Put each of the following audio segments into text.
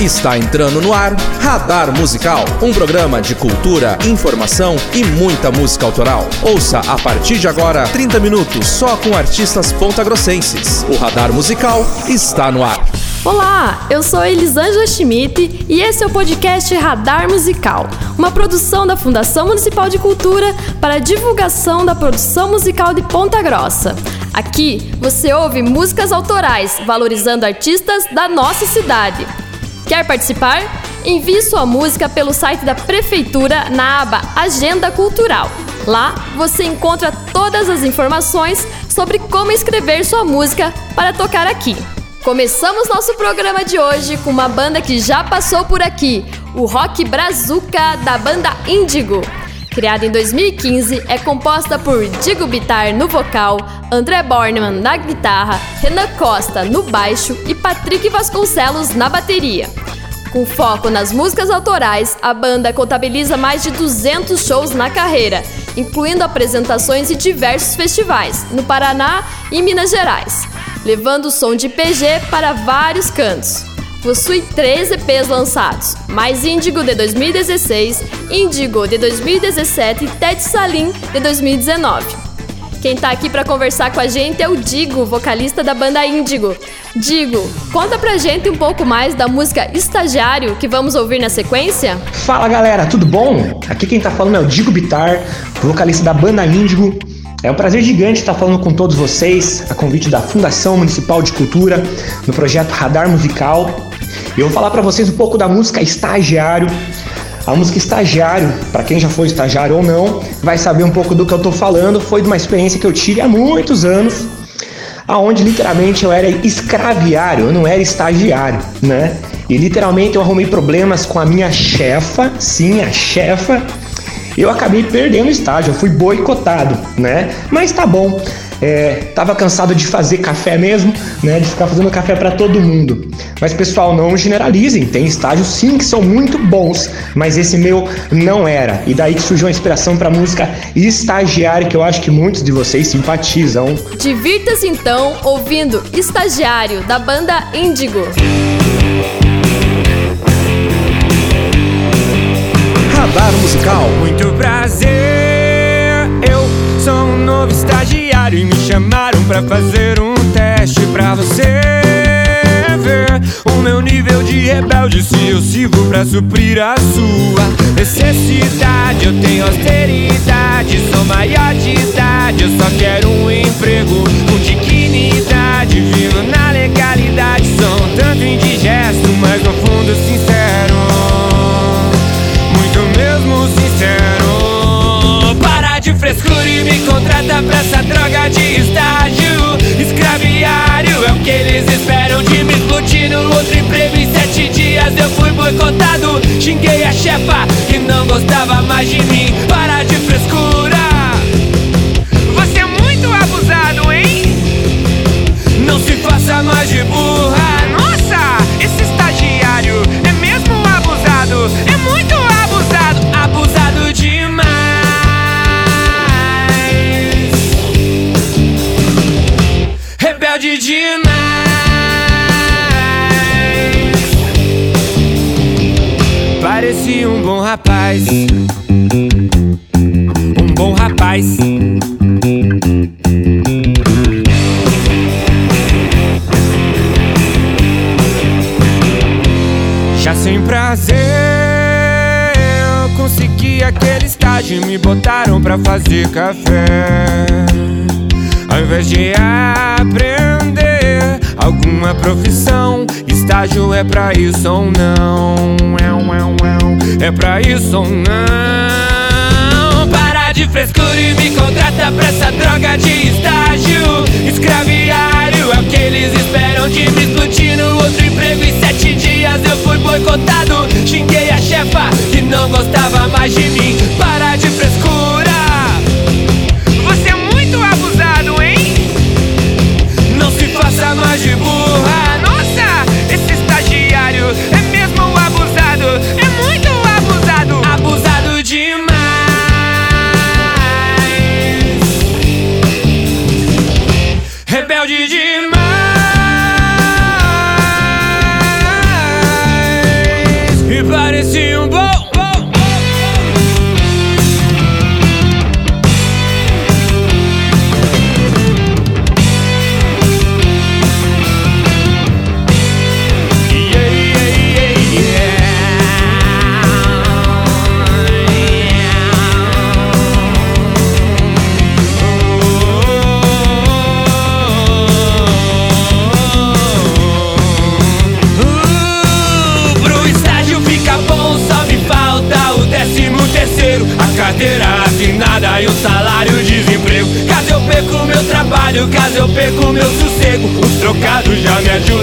Está entrando no ar Radar Musical, um programa de cultura, informação e muita música autoral. Ouça a partir de agora 30 minutos só com artistas pontagrossenses. O Radar Musical está no ar. Olá, eu sou Elisângela Schmidt e esse é o podcast Radar Musical, uma produção da Fundação Municipal de Cultura para a divulgação da produção musical de Ponta Grossa. Aqui você ouve músicas autorais valorizando artistas da nossa cidade. Quer participar? Envie sua música pelo site da Prefeitura na aba Agenda Cultural. Lá você encontra todas as informações sobre como escrever sua música para tocar aqui. Começamos nosso programa de hoje com uma banda que já passou por aqui, o Rock Brazuca da banda Índigo. Criada em 2015, é composta por Digo Bitar no vocal, André Bornemann na guitarra, Renan Costa no baixo e Patrick Vasconcelos na bateria. Com foco nas músicas autorais, a banda contabiliza mais de 200 shows na carreira, incluindo apresentações em diversos festivais, no Paraná e Minas Gerais, levando o som de PG para vários cantos possui três EPs lançados, mais Índigo de 2016, Índigo de 2017 e Ted Salim de 2019. Quem tá aqui para conversar com a gente é o Digo, vocalista da banda Índigo. Digo, conta pra gente um pouco mais da música Estagiário que vamos ouvir na sequência. Fala galera, tudo bom? Aqui quem tá falando é o Digo Bitar, vocalista da banda Índigo. É um prazer gigante estar falando com todos vocês, a convite da Fundação Municipal de Cultura, no projeto Radar Musical. E eu vou falar para vocês um pouco da música Estagiário. A música Estagiário, para quem já foi estagiário ou não, vai saber um pouco do que eu tô falando. Foi de uma experiência que eu tive há muitos anos, aonde literalmente eu era escraviário, eu não era estagiário, né? E literalmente eu arrumei problemas com a minha chefa, sim, a chefa. Eu acabei perdendo o estágio, eu fui boicotado, né? Mas tá bom. É, tava cansado de fazer café mesmo, né? De ficar fazendo café para todo mundo. Mas pessoal, não generalizem. Tem estágios sim que são muito bons, mas esse meu não era. E daí que surgiu a inspiração para música Estagiário, que eu acho que muitos de vocês simpatizam. Divirta-se então ouvindo Estagiário da banda Índigo. Radar Musical. Muito prazer, eu sou um novo estagiário e me chamaram pra fazer um teste pra você ver o meu nível de rebelde se eu sirvo pra suprir a sua necessidade. Eu tenho austeridade, sou maior de idade, eu só quero um emprego com dignidade, vivo na legalidade. Sou um tanto indigesto, mas pra essa droga de estágio. Escraviário é o que eles esperam de me explodir no outro emprego. Em sete dias eu fui boicotado. Xinguei a chefa que não gostava mais de mim. Para de frescura. Você é muito abusado, hein? Não se faça mais de burra. Nossa, esse estagiário é mesmo abusado. É rapaz. Um bom rapaz. Já sem prazer, eu consegui aquele estágio me botaram pra fazer café. Ao invés de aprender alguma profissão, estágio é pra isso ou não? É pra isso ou não? Para de frescura e me contrata pra essa droga de estágio. Escraviário é o que eles esperam de me explodir no outro emprego. Em sete dias eu fui boicotado. Xinguei a chefa que não gostava mais de mim.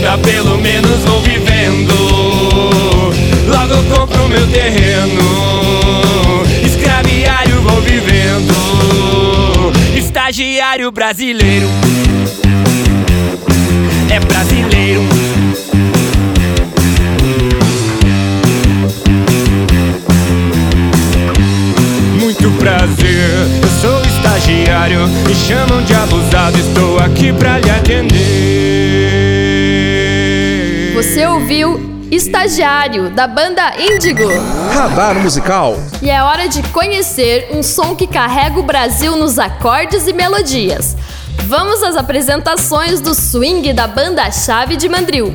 Ajuda, pelo menos vou vivendo. Logo compro meu terreno, escraviário vou vivendo. Estagiário brasileiro é brasileiro. Muito prazer, eu sou estagiário. Me chamam de abusado, estou aqui pra lhe atender. Ouviu Estagiário, da banda Índigo. Radar musical. E é hora de conhecer um som que carrega o Brasil nos acordes e melodias. Vamos às apresentações do swing da banda Chave de Mandril.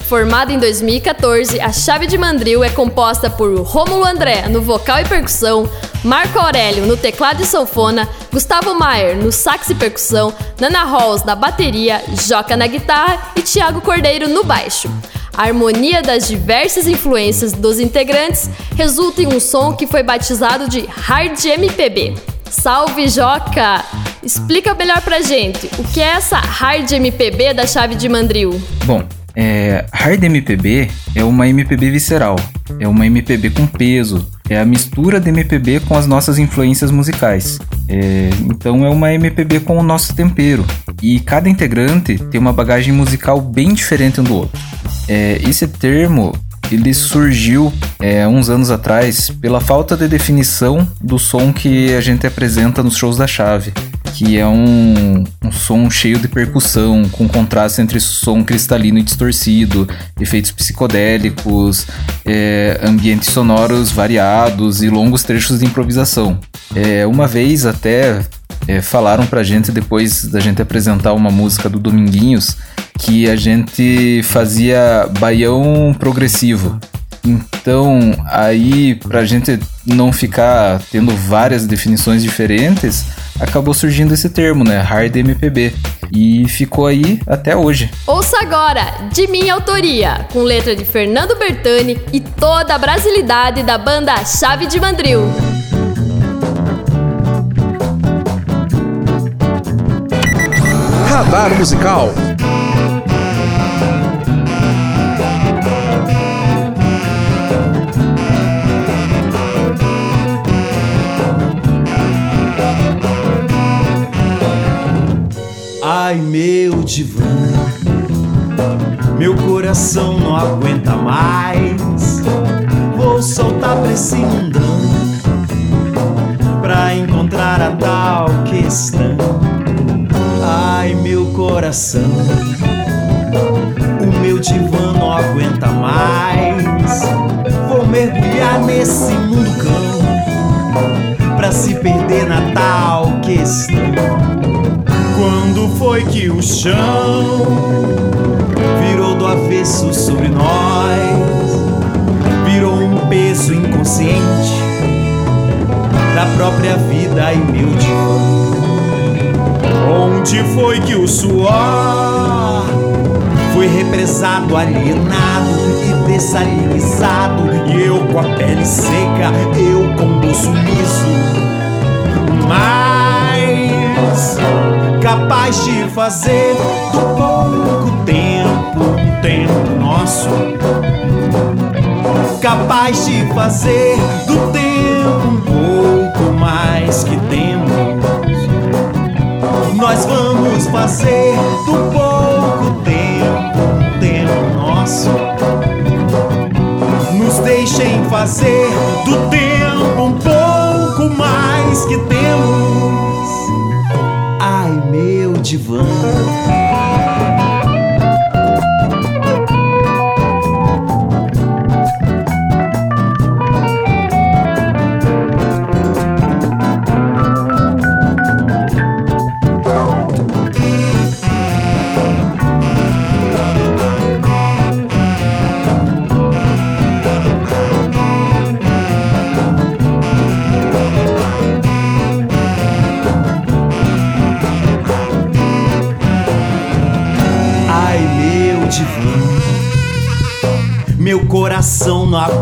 Formada em 2014, a Chave de Mandril é composta por Rômulo André no vocal e percussão, Marco Aurélio no teclado e sanfona, Gustavo Maier no sax e percussão, Nana Halls na bateria, Joca na guitarra e Tiago Cordeiro no baixo. A harmonia das diversas influências dos integrantes resulta em um som que foi batizado de Hard MPB. Salve Joca! Explica melhor pra gente, o que é essa Hard MPB da Chave de Mandril? Bom, é, Hard MPB é uma MPB visceral, é uma MPB com peso, é a mistura de MPB com as nossas influências musicais. É, então é uma MPB com o nosso tempero. E cada integrante tem uma bagagem musical bem diferente um do outro. É, esse termo ele surgiu é, uns anos atrás pela falta de definição do som que a gente apresenta nos shows da chave que é um, som cheio de percussão, com contraste entre som cristalino e distorcido, efeitos psicodélicos, é, ambientes sonoros variados e longos trechos de improvisação. É, uma vez até é, falaram pra gente, depois da gente apresentar uma música do Dominguinhos, que a gente fazia baião progressivo. Então, aí, pra gente não ficar tendo várias definições diferentes, acabou surgindo esse termo, né? Hard MPB. E ficou aí até hoje. Ouça agora, de minha autoria, com letra de Fernando Bertani e toda a brasilidade da banda Chave de Mandril. Radar musical. Ai, meu divã, meu coração não aguenta mais. Vou soltar pra esse mundão pra encontrar a tal questão. Ai, meu coração, o meu divã não aguenta mais. Vou mergulhar nesse mundo cão pra se perder na tal questão. Quando foi que o chão virou do avesso sobre nós? Virou um peso inconsciente da própria vida e meu. Onde foi que o suor foi represado, alienado e dessalinizado? E eu com a pele seca, eu com o sumiço. Mas capaz de fazer do pouco tempo, tempo nosso. Capaz de fazer do tempo um pouco mais que temos. Nós vamos fazer do pouco tempo, tempo nosso. Nos deixem fazer do tempo divã.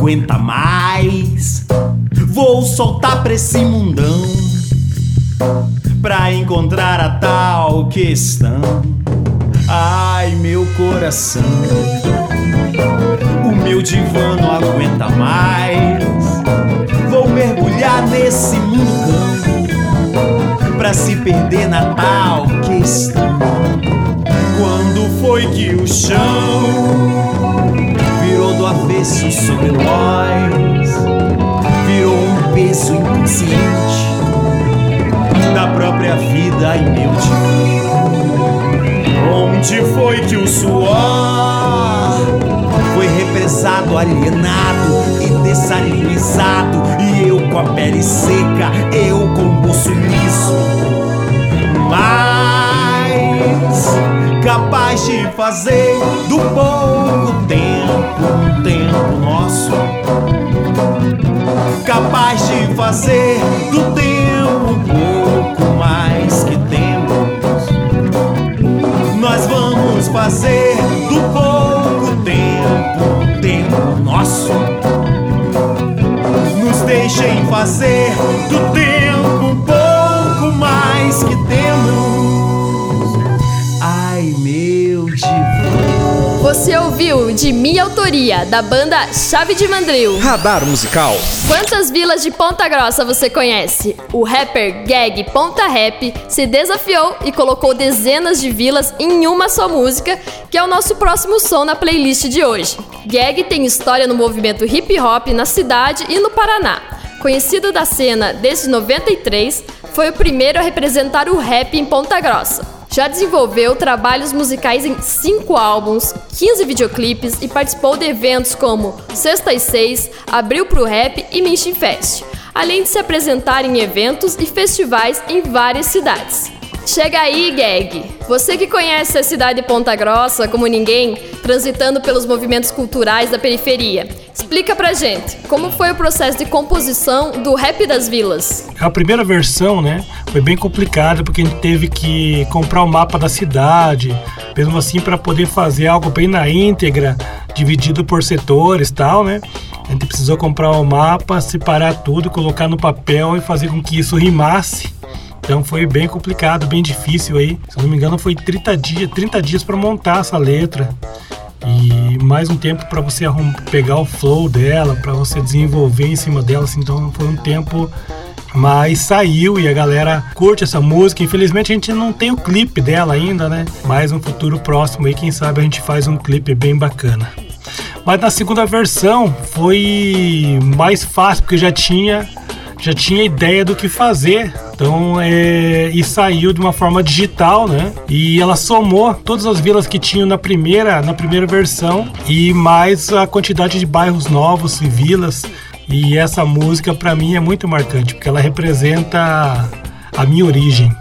Aguenta mais. Vou soltar pra esse mundão pra encontrar a tal questão. Ai, meu coração, o meu divã não aguenta mais. Vou mergulhar nesse mundo pra se perder na tal questão. Quando foi que o chão virou do avesso sobre nós? Virou um peso inconsciente da própria vida em meu. Onde foi que o suor foi represado, alienado e dessalinizado? E eu com a pele seca, eu com o bolso liso. Mas capaz de fazer do pouco tempo tempo nosso. Capaz de fazer do tempo pouco mais que temos. Nós vamos fazer do pouco tempo tempo nosso. Nos deixem fazer do tempo pouco mais que temos. Você ouviu de minha autoria, da banda Chave de Mandril. Radar Musical. Quantas vilas de Ponta Grossa você conhece? O rapper Gag Ponta Rap se desafiou e colocou dezenas de vilas em uma só música, que é o nosso próximo som na playlist de hoje. Gag tem história no movimento hip hop na cidade e no Paraná. Conhecido da cena desde 93, foi o primeiro a representar o rap em Ponta Grossa. Já desenvolveu trabalhos musicais em cinco álbuns, 15 videoclipes e participou de eventos como Sexta e Seis, Abril pro Rap e Minchin Fest, além de se apresentar em eventos e festivais em várias cidades. Chega aí, Gag! Você que conhece a cidade de Ponta Grossa como ninguém, transitando pelos movimentos culturais da periferia, explica pra gente como foi o processo de composição do Rap das Vilas. A primeira versão, né, foi bem complicada porque a gente teve que comprar o mapa da cidade, mesmo assim para poder fazer algo bem na íntegra, dividido por setores, tal, né? A gente precisou comprar o mapa, separar tudo, colocar no papel e fazer com que isso rimasse. Então foi bem complicado, bem difícil aí. Se não me engano, foi 30 dias, 30 dias para montar essa letra. E mais um tempo para você pegar o flow dela, para você desenvolver em cima dela, assim, então foi um tempo mas saiu e a galera curte essa música. Infelizmente a gente não tem o clipe dela ainda, né? Mas no futuro próximo aí, quem sabe a gente faz um clipe bem bacana. Mas na segunda versão foi mais fácil porque já tinha já tinha ideia do que fazer. Então, é, e saiu de uma forma digital, né? E ela somou todas as vilas que tinham na primeira, na primeira versão e mais a quantidade de bairros novos e vilas. E essa música para mim é muito marcante, porque ela representa a minha origem,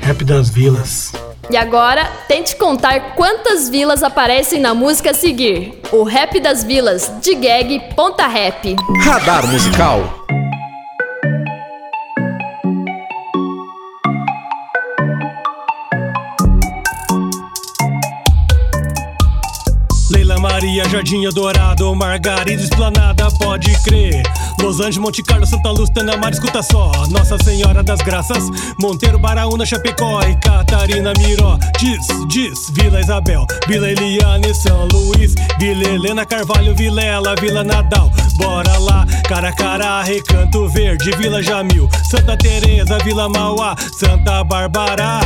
Rap das Vilas. E agora, tente contar quantas vilas aparecem na música a seguir. O Rap das Vilas, de Gag Ponta Rap. Radar Musical. Jardim Dourado, Margarida Esplanada, pode crer. Los Angeles, Monte Carlo, Santa Luz, Tanamar, escuta só. Nossa Senhora das Graças, Monteiro, Baraúna, Chapecó e Catarina Miró. Diz, diz, Vila Isabel, Vila Eliane, São Luís, Vila Helena Carvalho, Vilela, Vila Nadal. Bora lá, Caracará, Recanto Verde, Vila Jamil, Santa Teresa, Vila Mauá, Santa Bárbara.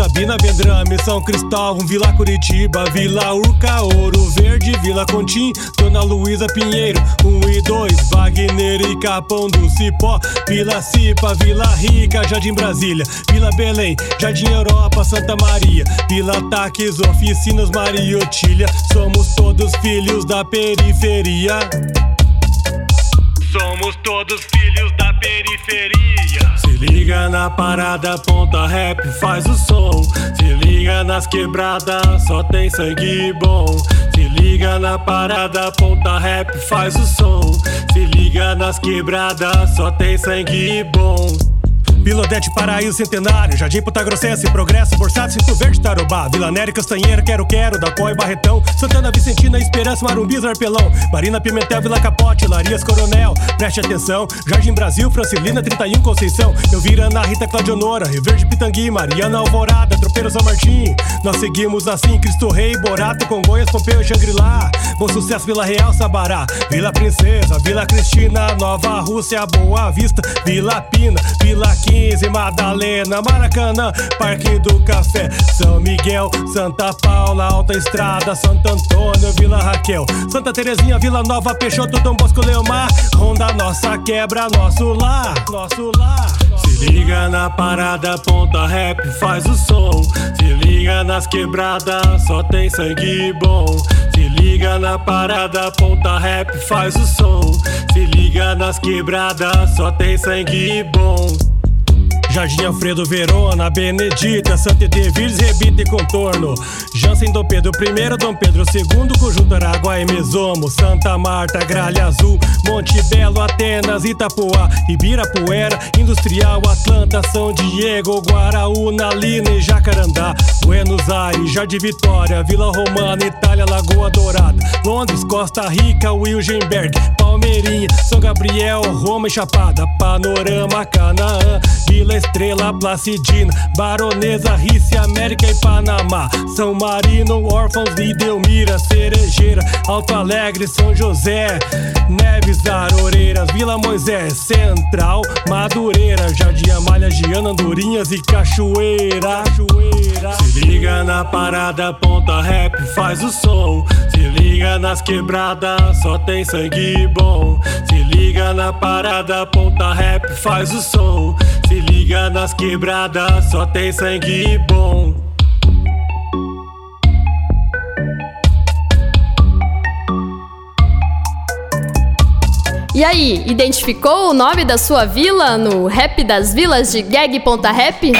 Sabina Vendrame, São Cristóvão, Vila Curitiba, Vila Urca, Ouro Verde, Vila Contim, Dona Luísa Pinheiro, 1 e 2, Wagner e Capão do Cipó, Vila Cipa, Vila Rica, Jardim Brasília, Vila Belém, Jardim Europa, Santa Maria, Vila Taques, Oficinas Maria Otília, somos todos filhos da periferia. Somos todos filhos da periferia. Liga na parada, ponta rap, faz o som. Se liga nas quebradas, só tem sangue bom. Se liga na parada, ponta rap, faz o som. Se liga nas quebradas, só tem sangue bom. Vila Odete, Paraíso, Centenário, Jardim Puta Grossense, Progresso, Borsato, Cinto Verde, Tarobá, Vila Nery, Castanheira, Quero Quero, da e Barretão, Santana Vicentina, Esperança, Marumbis, Arpelão, Marina Pimentel, Vila Capote, Larias, Coronel, preste atenção, Jardim Brasil, Francilina, 31, Conceição, Elvira, Rita, Claudionora, Rio Verde, Pitangui, Mariana, Alvorada, Tropeiro, São Martim, nós seguimos assim, Cristo Rei, Borato, Congonhas, Pompeu, Xangri-Lá, Bom Sucesso, Vila Real, Sabará, Vila Princesa, Vila Cristina, Nova Rússia, Boa Vista, Vila Pina, Vila 15, Madalena, Maracanã, Parque do Café, São Miguel, Santa Paula, Alta Estrada, Santo Antônio, Vila Raquel, Santa Terezinha, Vila Nova, Peixoto, Dom Bosco, Leomar, Ronda Nossa Quebra, nosso lar, nosso lar. Se liga na parada, ponta rap, faz o som. Se liga nas quebradas, só tem sangue bom. Se liga na parada, ponta rap, faz o som. Se liga nas quebradas, só tem sangue bom. Jardim Alfredo Verona, Benedita, Santa Edevirs, Rebita e Contorno. Jansen Dom Pedro I, Dom Pedro II, Conjunto Araguaia e Mesomo. Santa Marta, Gralha Azul, Monte Belo, Atenas, Itapuá, Ibirapuera, Industrial, Atlanta, São Diego, Guaraúna, Lina e Jacarandá. Buenos Aires, Jardim Vitória, Vila Romana, Itália, Lagoa Dourada. Londres, Costa Rica, Wilgenberg, Palmeirinha, São Gabriel, Roma e Chapada. Panorama, Canaã, Vila Estrela, Placidina, Baronesa, Rice, América e Panamá. São Marino, Órfãos e Delmira, Cerejeira, Alto Alegre, São José, Neves, Aroreiras, Vila Moisés, Central, Madureira, Jardim Amália, Giana, Andorinhas e Cachoeira. Cachoeira. Se liga na parada, ponta rap, faz o som. Se liga nas quebradas, só tem sangue bom. Se liga na parada, ponta rap, faz o som. Se liga nas quebradas, só tem sangue bom. E aí, identificou o nome da sua vila no Rap das Vilas de Gag.rap?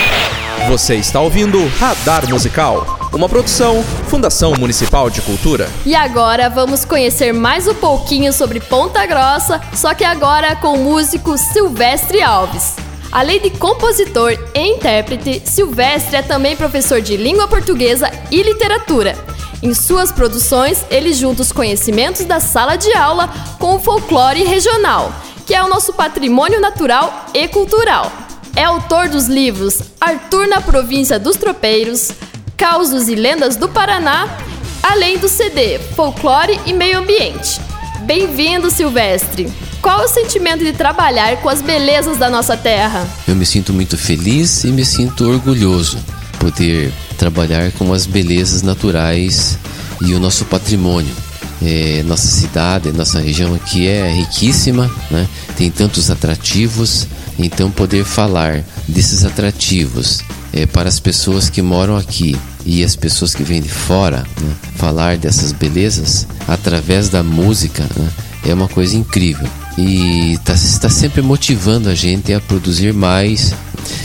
Você está ouvindo Radar Musical, uma produção Fundação Municipal de Cultura. E agora vamos conhecer mais um pouquinho sobre Ponta Grossa, só que agora com o músico Silvestre Alves. Além de compositor e intérprete, Silvestre é também professor de língua portuguesa e literatura. Em suas produções, ele junta os conhecimentos da sala de aula com o folclore regional, que é o nosso patrimônio natural e cultural. É autor dos livros Arthur na Província dos Tropeiros, Causos e Lendas do Paraná, além do CD Folclore e Meio Ambiente. Bem-vindo, Silvestre! Qual o sentimento de trabalhar com as belezas da nossa terra? Eu me sinto muito feliz e me sinto orgulhoso poder trabalhar com as belezas naturais e o nosso patrimônio. É, nossa cidade, nossa região aqui é riquíssima, né? tem tantos atrativos, então poder falar desses atrativos é, para as pessoas que moram aqui e as pessoas que vêm de fora, né? falar dessas belezas através da música né? é uma coisa incrível e está tá sempre motivando a gente a produzir mais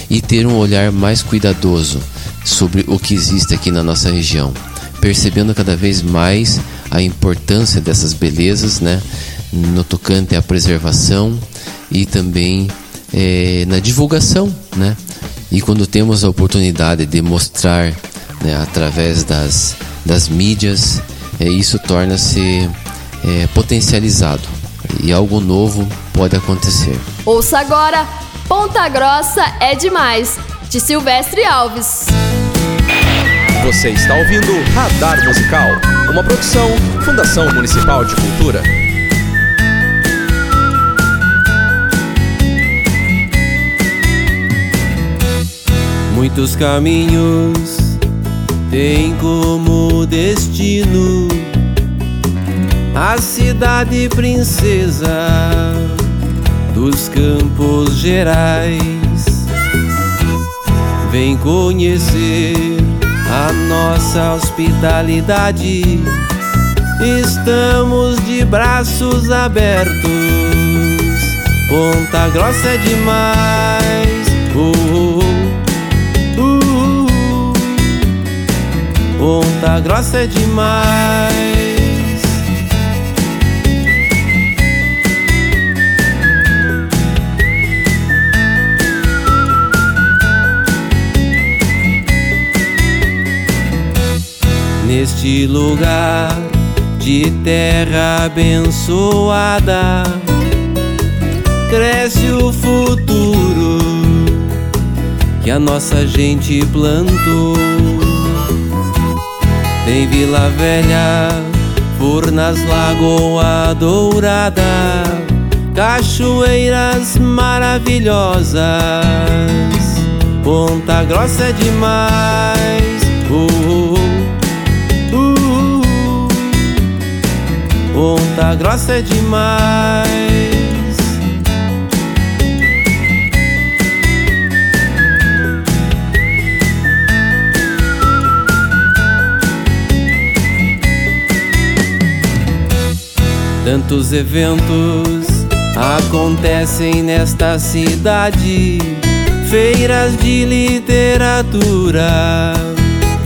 e ter um olhar mais cuidadoso sobre o que existe aqui na nossa região, percebendo cada vez mais a importância dessas belezas, né, no tocante à preservação e também é, na divulgação, né, e quando temos a oportunidade de mostrar né, através das, das mídias, é, isso torna-se é, potencializado e algo novo pode acontecer. Ouça agora, Ponta Grossa é demais, de Silvestre Alves. Você está ouvindo Radar Musical, uma produção Fundação Municipal de Cultura. Muitos caminhos têm como destino a cidade princesa dos Campos Gerais. Vem conhecer a nossa hospitalidade. Estamos de braços abertos. Ponta Grossa é demais. Uh, uh, uh, uh. Ponta Grossa é demais. Neste lugar de terra abençoada. Cresce o futuro que a nossa gente plantou. Tem Vila Velha, Furnas, Lagoa Dourada, cachoeiras maravilhosas. Ponta Grossa é demais. Uh, uh, Ponta Grossa é demais. Tantos eventos acontecem nesta cidade feiras de literatura,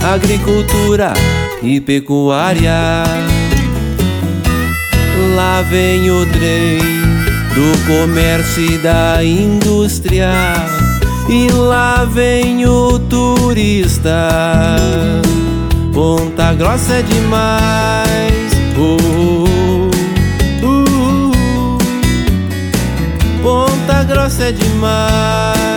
agricultura e pecuária. Lá vem o trem do comércio e da indústria, e lá vem o turista. Ponta Grossa é demais. Uh, uh, uh, Ponta Grossa é demais.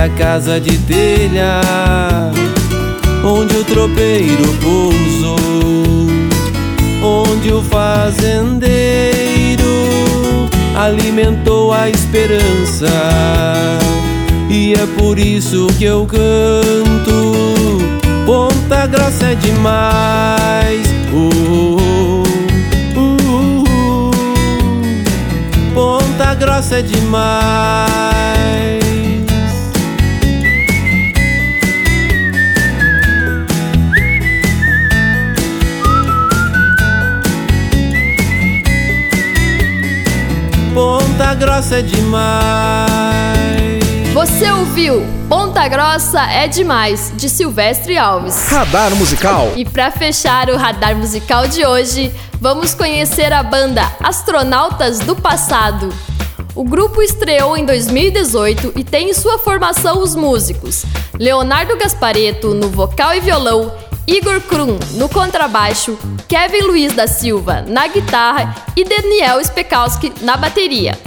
Velha casa de telha onde o tropeiro pousou, onde o fazendeiro alimentou a esperança. E é por isso que eu canto. Ponta Grossa é demais. Uh, uh, uh, Ponta Grossa é demais. Grossa é demais. Você ouviu Ponta Grossa é Demais, de Silvestre Alves. Radar Musical. E para fechar o radar musical de hoje, vamos conhecer a banda Astronautas do Passado. O grupo estreou em 2018 e tem em sua formação os músicos Leonardo Gaspareto no vocal e violão, Igor Krum no contrabaixo, Kevin Luiz da Silva na guitarra e Daniel Spekowski na bateria.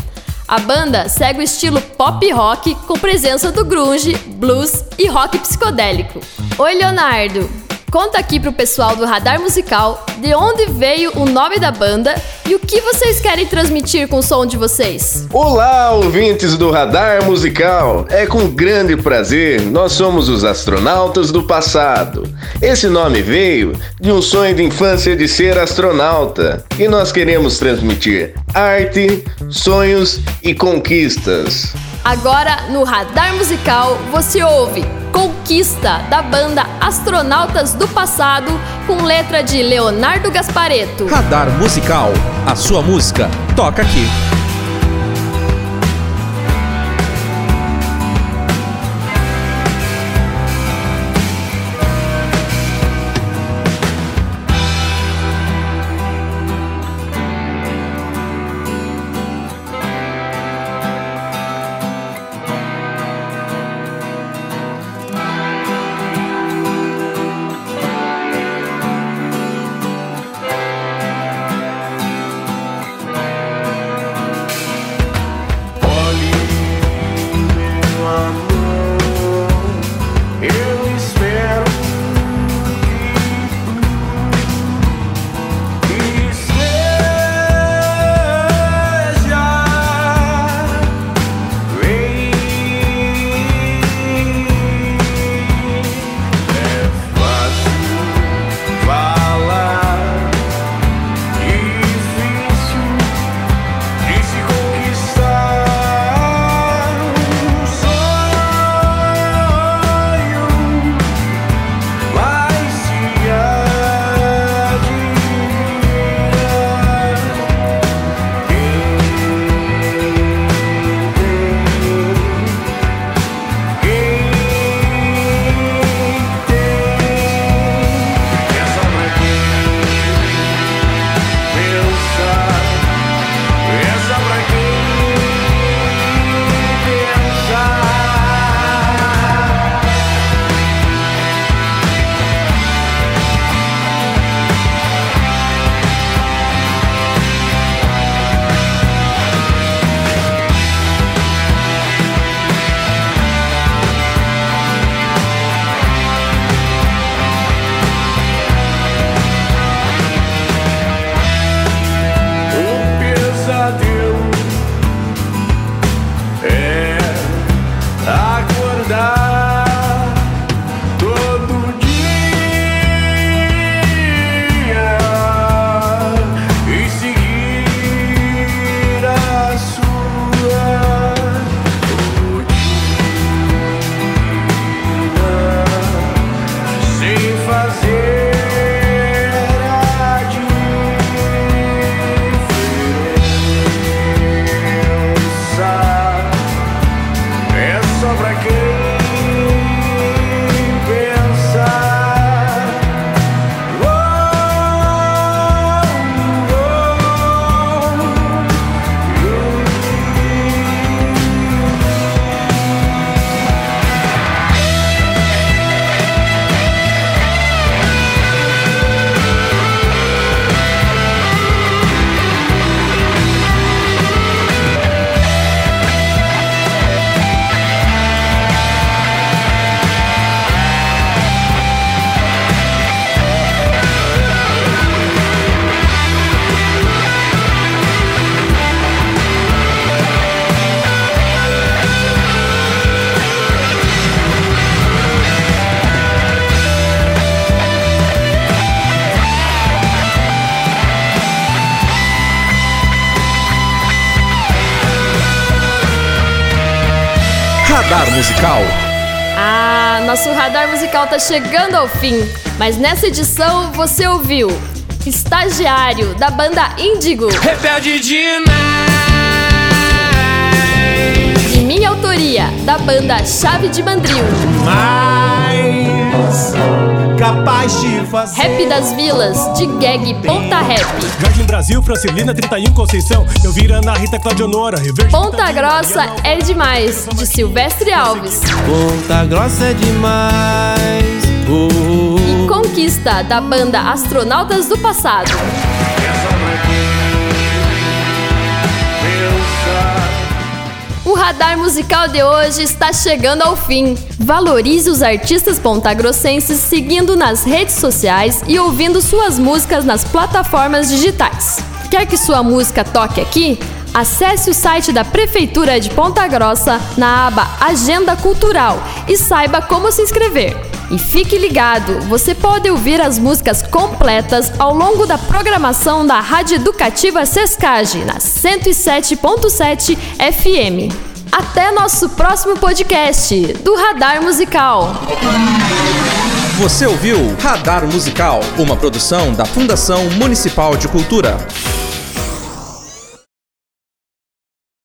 A banda segue o estilo pop rock com presença do grunge, blues e rock psicodélico. Oi, Leonardo! Conta aqui pro pessoal do Radar Musical de onde veio o nome da banda e o que vocês querem transmitir com o som de vocês. Olá, ouvintes do Radar Musical! É com grande prazer, nós somos os astronautas do passado. Esse nome veio de um sonho de infância de ser astronauta e nós queremos transmitir arte, sonhos e conquistas. Agora no Radar Musical você ouve Conquista da banda Astronautas do Passado com letra de Leonardo Gaspareto. Radar Musical. A sua música toca aqui. Musical. Ah, nosso radar musical tá chegando ao fim, mas nessa edição você ouviu Estagiário da banda Índigo. Rebelde demais. De minha autoria, da banda Chave de Mandril. Mas capaz de fazer. Rap das Vilas, de Gag Ponta Rap. Jardim Brasil, Francilina, 31 Conceição. Eu vira na Rita Claudionora. Ponta Grossa é demais, de Silvestre Alves. Ponta Grossa é demais. Oh, oh, oh. E Conquista, da banda Astronautas do Passado. O radar musical de hoje está chegando ao fim. Valorize os artistas pontagrossenses seguindo nas redes sociais e ouvindo suas músicas nas plataformas digitais. Quer que sua música toque aqui? Acesse o site da Prefeitura de Ponta Grossa na aba Agenda Cultural e saiba como se inscrever. E fique ligado, você pode ouvir as músicas completas ao longo da programação da Rádio Educativa Sescage na 107.7 FM. Até nosso próximo podcast do Radar Musical. Você ouviu Radar Musical, uma produção da Fundação Municipal de Cultura.